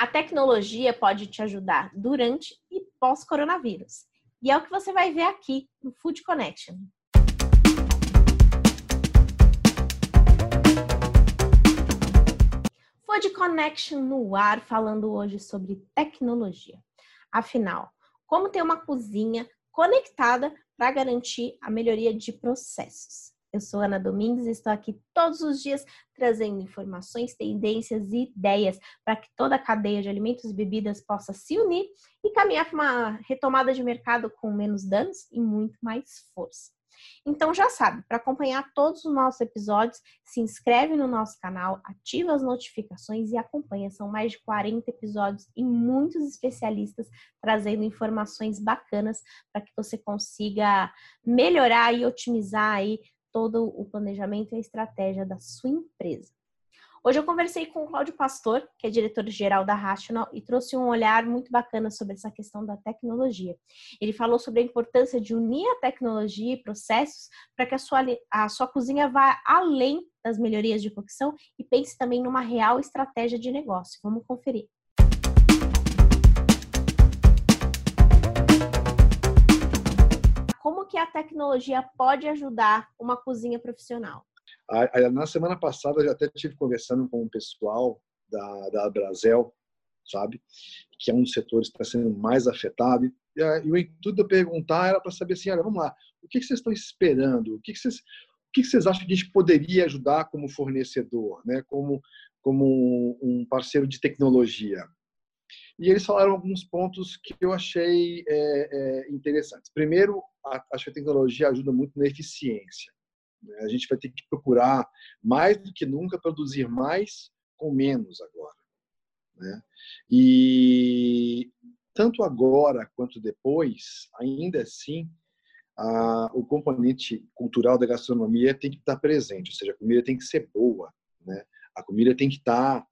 A tecnologia pode te ajudar durante e pós-coronavírus. E é o que você vai ver aqui no Food Connection. Food Connection no ar, falando hoje sobre tecnologia. Afinal, como ter uma cozinha conectada para garantir a melhoria de processos. Eu sou Ana Domingues e estou aqui todos os dias trazendo informações, tendências e ideias para que toda a cadeia de alimentos e bebidas possa se unir e caminhar para uma retomada de mercado com menos danos e muito mais força. Então já sabe, para acompanhar todos os nossos episódios, se inscreve no nosso canal, ativa as notificações e acompanha. São mais de 40 episódios e muitos especialistas trazendo informações bacanas para que você consiga melhorar e otimizar aí todo o planejamento e a estratégia da sua empresa. Hoje eu conversei com o Cláudio Pastor, que é diretor-geral da Rational, e trouxe um olhar muito bacana sobre essa questão da tecnologia. Ele falou sobre a importância de unir a tecnologia e processos para que a sua, a sua cozinha vá além das melhorias de cocção e pense também numa real estratégia de negócio. Vamos conferir. Tecnologia pode ajudar uma cozinha profissional? Na semana passada, eu até tive conversando com o pessoal da, da Brasel, sabe? Que é um dos setores que está sendo mais afetado. E, e o intuito de eu perguntar era para saber assim, olha, vamos lá, o que vocês estão esperando? O que vocês, o que vocês acham que a gente poderia ajudar como fornecedor, né? Como, como um parceiro de tecnologia? E eles falaram alguns pontos que eu achei é, é, interessantes. Primeiro, a, acho que a tecnologia ajuda muito na eficiência. Né? A gente vai ter que procurar, mais do que nunca, produzir mais com menos agora. Né? E tanto agora quanto depois, ainda assim, a, o componente cultural da gastronomia tem que estar presente, ou seja, a comida tem que ser boa, né? a comida tem que estar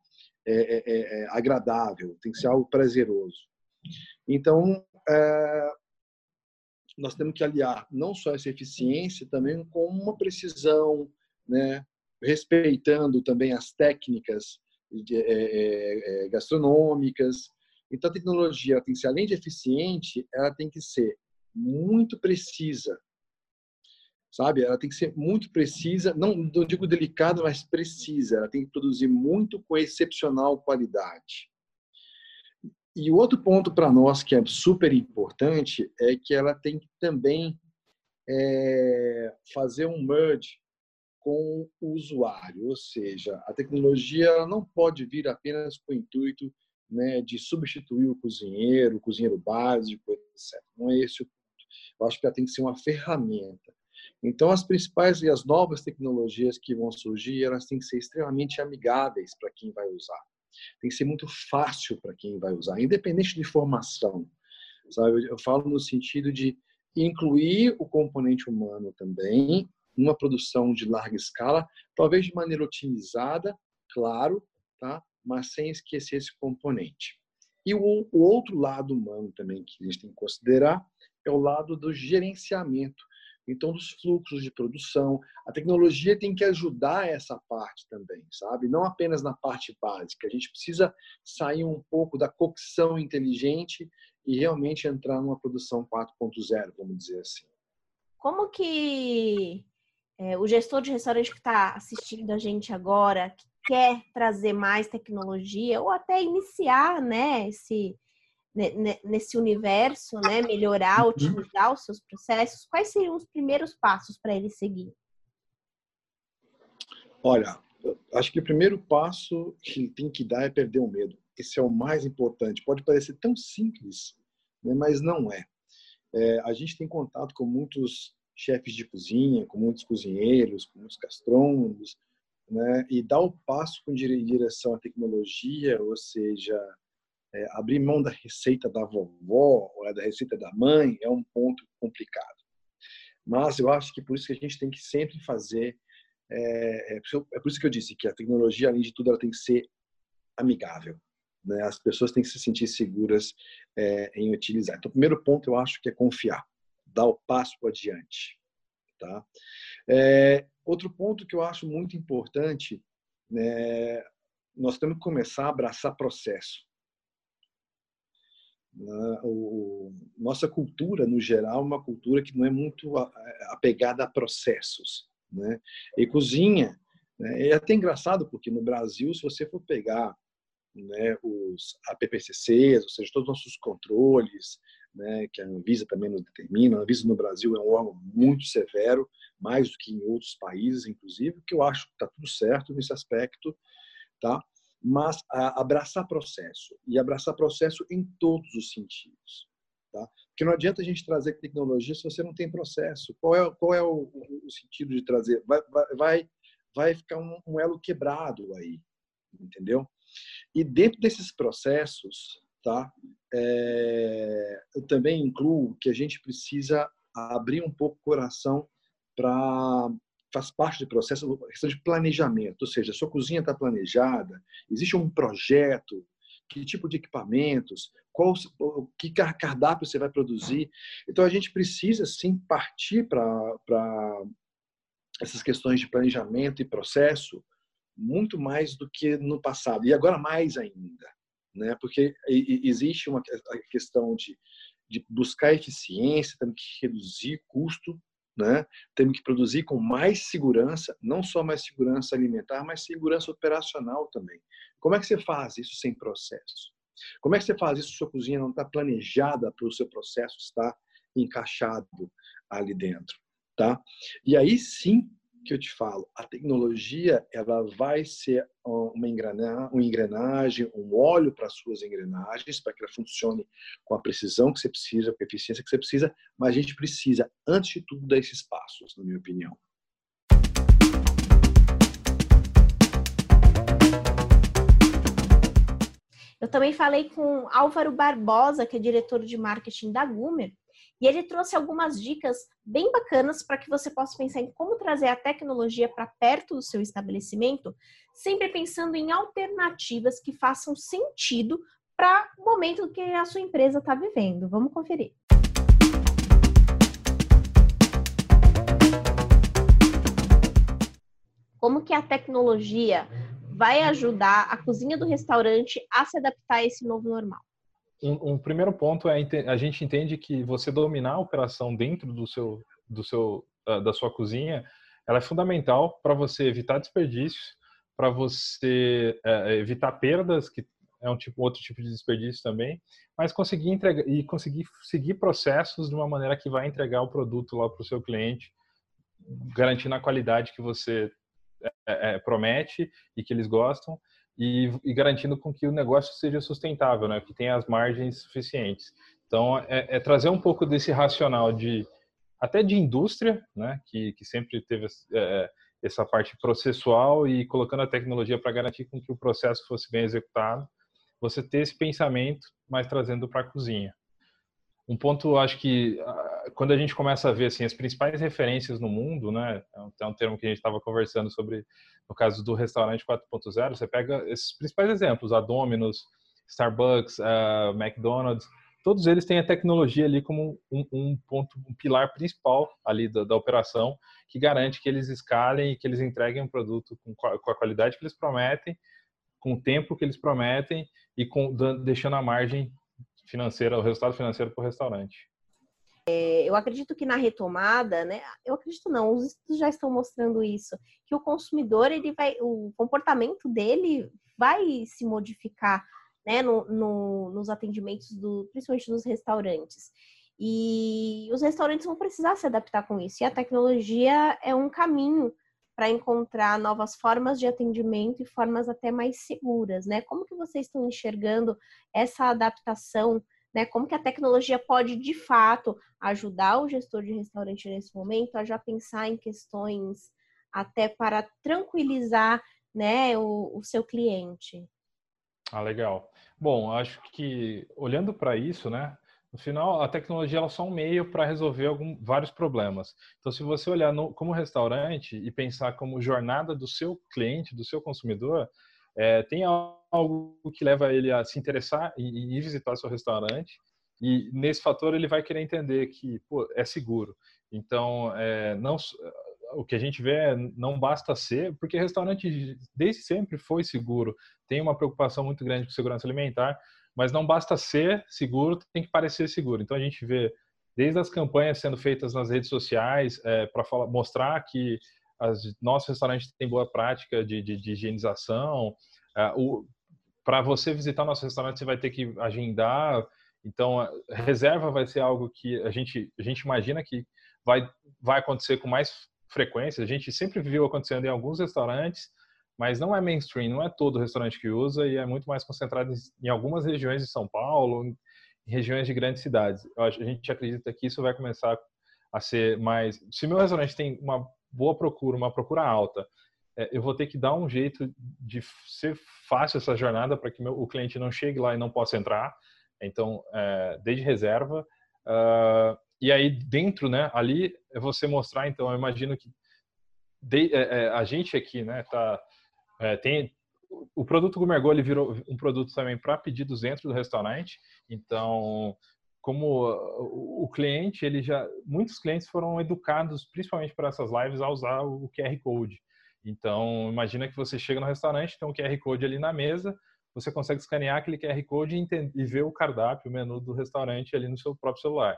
é, é, é, é agradável, tem que ser algo prazeroso. Então, é, nós temos que aliar não só essa eficiência, também com uma precisão, né? respeitando também as técnicas gastronômicas. Então, a tecnologia tem que ser, além de eficiente, ela tem que ser muito precisa, sabe? Ela tem que ser muito precisa, não, não digo delicada, mas precisa. Ela tem que produzir muito com excepcional qualidade. E o outro ponto para nós que é super importante é que ela tem que também é, fazer um merge com o usuário, ou seja, a tecnologia não pode vir apenas com o intuito né, de substituir o cozinheiro, o cozinheiro básico, etc. Não é esse o ponto. Eu acho que ela tem que ser uma ferramenta. Então, as principais e as novas tecnologias que vão surgir, elas têm que ser extremamente amigáveis para quem vai usar tem que ser muito fácil para quem vai usar, independente de formação. Sabe? Eu falo no sentido de incluir o componente humano também numa produção de larga escala, talvez de maneira otimizada, claro, tá? mas sem esquecer esse componente. E o, o outro lado humano também que a gente tem que considerar é o lado do gerenciamento então dos fluxos de produção. A tecnologia tem que ajudar essa parte também, sabe? Não apenas na parte básica. A gente precisa sair um pouco da cocção inteligente e realmente entrar numa produção 4.0, vamos dizer assim. Como que é, o gestor de restaurante que está assistindo a gente agora, que quer trazer mais tecnologia ou até iniciar né, esse, nesse universo, né, melhorar, uhum. otimizar os seus processos, quais seriam os primeiros passos para ele seguir? Olha, acho que o primeiro passo que ele tem que dar é perder o medo. Esse é o mais importante. Pode parecer tão simples, né, mas não é. é. A gente tem contato com muitos chefes de cozinha, com muitos cozinheiros, com muitos gastrônomos, né, e dar o passo com direção à tecnologia, ou seja, é, abrir mão da receita da vovó ou da receita da mãe é um ponto complicado. Mas eu acho que por isso que a gente tem que sempre fazer. É, é, é por isso que eu disse que a tecnologia, além de tudo, ela tem que ser amigável. Né? As pessoas têm que se sentir seguras é, em utilizar. Então, o primeiro ponto eu acho que é confiar, dar o passo adiante. Tá? É, outro ponto que eu acho muito importante, né, nós temos que começar a abraçar processo Né? O, nossa cultura, no geral, é uma cultura que não é muito apegada a processos. Né? E cozinha né? é até engraçado, porque no Brasil, se você for pegar né, os APPCCs, ou seja, todos os nossos controles, né, que a Anvisa também nos determina. A Anvisa no Brasil é um órgão muito severo, mais do que em outros países, inclusive, que eu acho que está tudo certo nesse aspecto, tá? Mas abraçar processo, e abraçar processo em todos os sentidos. Tá? Porque não adianta a gente trazer tecnologia se você não tem processo. Qual é, qual é o, o sentido de trazer? Vai, vai, vai ficar um, um elo quebrado aí, entendeu? E dentro desses processos, tá? É, eu também incluo que a gente precisa abrir um pouco o coração para faz parte do processo questão de planejamento, ou seja, a sua cozinha está planejada, existe um projeto, que tipo de equipamentos, qual que cardápio você vai produzir. Então a gente precisa sim partir para essas questões de planejamento e processo muito mais do que no passado e agora mais ainda, né? Porque existe uma questão de, de buscar eficiência, temos que reduzir custo né? Temos que produzir com mais segurança, não só mais segurança alimentar, mas segurança operacional também. Como é que você faz isso sem processo? Como é que você faz isso se sua cozinha não está planejada para o seu processo estar encaixado ali dentro, tá? E aí sim que eu te falo, a tecnologia ela vai ser uma engrenagem, uma engrenagem um óleo para as suas engrenagens, para que ela funcione com a precisão que você precisa, com a eficiência que você precisa, mas a gente precisa, antes de tudo, dar esses passos, na minha opinião. Eu também falei com Álvaro Barbosa, que é diretor de marketing da Gumer, e ele trouxe algumas dicas bem bacanas para que você possa pensar em como trazer a tecnologia para perto do seu estabelecimento, sempre pensando em alternativas que façam sentido para o momento que a sua empresa está vivendo. Vamos conferir. Como que a tecnologia vai ajudar a cozinha do restaurante a se adaptar a esse novo normal? Um, um, primeiro ponto é a gente entende que você dominar a operação dentro do seu, do seu, da sua cozinha, ela é fundamental para você evitar desperdícios, para você é, evitar perdas, que é um tipo outro tipo de desperdício também, mas conseguir entregar e conseguir seguir processos de uma maneira que vai entregar o produto lá para o seu cliente, garantindo a qualidade que você é, é, promete e que eles gostam e, e, garantindo com que o negócio seja sustentável, né? Que tenha as margens suficientes. Então, é, é, trazer um pouco desse racional de até de indústria, né? Que, que sempre teve é, essa parte processual e colocando a tecnologia para garantir com que o processo fosse bem executado. Você ter esse pensamento, mas trazendo para a cozinha. Um ponto, acho que quando a gente começa a ver assim as principais referências no mundo, né? É um termo que a gente estava conversando sobre no caso do restaurante 4.0, você pega esses principais exemplos, a Domino's, Starbucks, a McDonald's, todos eles têm a tecnologia ali como um, um ponto, um pilar principal ali da, da, operação que garante que eles escalem e que eles entreguem um produto com, com a qualidade que eles prometem, com o tempo que eles prometem e com, deixando a margem financeira, o resultado financeiro para o restaurante. É, eu acredito que na retomada, né? Eu acredito não, os estudos já estão mostrando isso, que o consumidor ele vai, o comportamento dele vai se modificar, né? No, no, nos atendimentos do, principalmente dos restaurantes. E os restaurantes vão precisar se adaptar com isso. E a tecnologia é um caminho para encontrar novas formas de atendimento e formas até mais seguras, né? Como que vocês estão enxergando essa adaptação? Né? Como que a tecnologia pode, de fato, ajudar o gestor de restaurante nesse momento a já pensar em questões até para tranquilizar, né, o, o seu cliente? Ah, legal. Bom, acho que olhando para isso, né, no final, a tecnologia é só um meio para resolver algum, vários problemas. Então, se você olhar no, como restaurante e pensar como jornada do seu cliente, do seu consumidor, é, tem algo que leva ele a se interessar e, e visitar seu restaurante. E nesse fator ele vai querer entender que pô, é seguro. Então, é, não, o que a gente vê é não basta ser, porque restaurante desde sempre foi seguro, tem uma preocupação muito grande com segurança alimentar, mas não basta ser seguro, tem que parecer seguro. Então a gente vê desde as campanhas sendo feitas nas redes sociais é, para mostrar que as, nosso restaurante tem boa prática de, de, de higienização. É, para você visitar nosso restaurante, você vai ter que agendar. Então, reserva vai ser algo que a gente, a gente imagina que vai, vai acontecer com mais frequência. A gente sempre viu acontecendo em alguns restaurantes, mas não é mainstream, não é todo restaurante que usa e é muito mais concentrado em algumas regiões de São Paulo, em regiões de grandes cidades. a gente acredita que isso vai começar a ser mais. Se meu restaurante tem uma boa procura, uma procura alta, eu vou ter que dar um jeito de ser fácil essa jornada para que meu, o cliente não chegue lá e não possa entrar. Então, é, desde reserva. Uh, e aí dentro, né, ali é você mostrar. Então, eu imagino que de, é, é a gente aqui, né, tá é, tem o produto Gumergol ele virou um produto também para pedidos dentro do restaurante. Então, como o cliente, ele já muitos clientes foram educados, principalmente para essas lives, a usar o QR Code. Então, imagina que você chega no restaurante, tem um QR Code ali na mesa, você consegue escanear aquele QR Code e, e ver o cardápio, o menu do restaurante ali no seu próprio celular.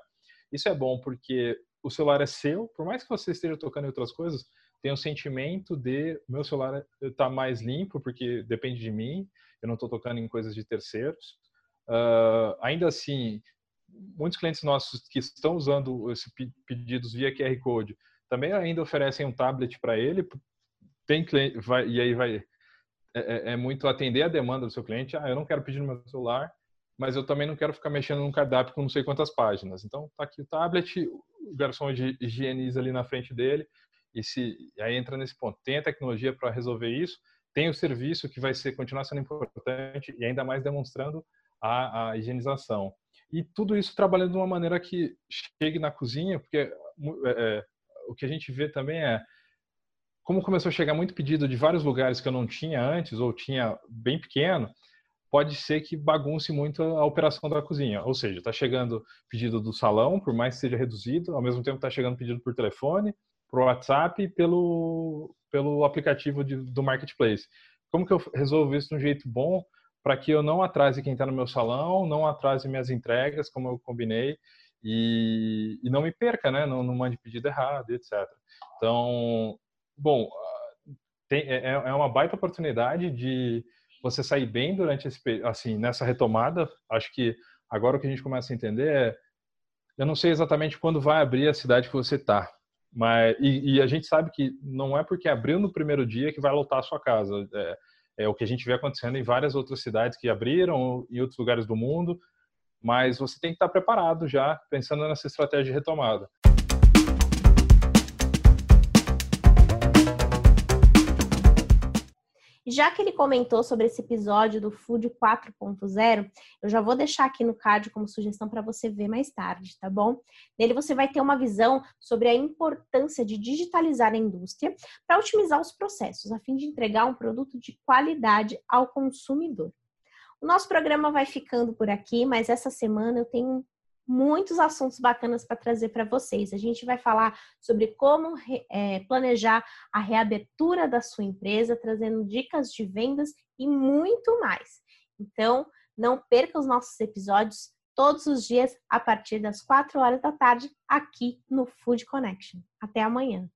Isso é bom porque o celular é seu, por mais que você esteja tocando em outras coisas, tem o sentimento de meu celular está mais limpo porque depende de mim, eu não estou tocando em coisas de terceiros. Uh, ainda assim, muitos clientes nossos que estão usando esses pedidos via QR Code também ainda oferecem um tablet para ele. Tem cliente, vai, e aí vai é, é, é, muito atender a demanda do seu cliente. Ah, eu não quero pedir no meu celular, mas eu também não quero ficar mexendo num cardápio com não sei quantas páginas. Então, tá aqui o tablet, o garçom higieniza ali na frente dele e se e aí entra nesse ponto. Tem a tecnologia para resolver isso, tem o serviço que vai ser continuar sendo importante e ainda mais demonstrando a, a higienização. E tudo isso trabalhando de uma maneira que chegue na cozinha, porque é, é, o que a gente vê também é como começou a chegar muito pedido de vários lugares que eu não tinha antes ou tinha bem pequeno, pode ser que bagunce muito a operação da cozinha. Ou seja, está chegando pedido do salão, por mais que seja reduzido, ao mesmo tempo está chegando pedido por telefone, por WhatsApp e pelo, pelo aplicativo de, do Marketplace. Como que eu resolvo isso de um jeito bom para que eu não atrase quem está no meu salão, não atrase minhas entregas, como eu combinei, e, e não me perca, né? Não, não mande pedido errado, etc. Então, bom, tem, é, é, é uma baita oportunidade de você sair bem durante esse, assim, nessa retomada. Acho que agora o que a gente começa a entender é, eu não sei exatamente quando vai abrir a cidade que você está, mas e, e, a gente sabe que não é porque abriu no primeiro dia que vai lotar a sua casa. É, é o que a gente vê acontecendo em várias outras cidades que abriram em outros lugares do mundo, mas você tem que estar preparado já, pensando nessa estratégia de retomada. Já que ele comentou sobre esse episódio do Food 4.0, eu já vou deixar aqui no card como sugestão para você ver mais tarde, tá bom? Nele você vai ter uma visão sobre a importância de digitalizar a indústria para otimizar os processos, a fim de entregar um produto de qualidade ao consumidor. O nosso programa vai ficando por aqui, mas essa semana eu tenho muitos assuntos bacanas para trazer para vocês. A gente vai falar sobre como é, planejar a reabertura da sua empresa, trazendo dicas de vendas e muito mais. Então, não perca os nossos episódios todos os dias a partir das 4 horas da tarde aqui no Food Connection. Até amanhã.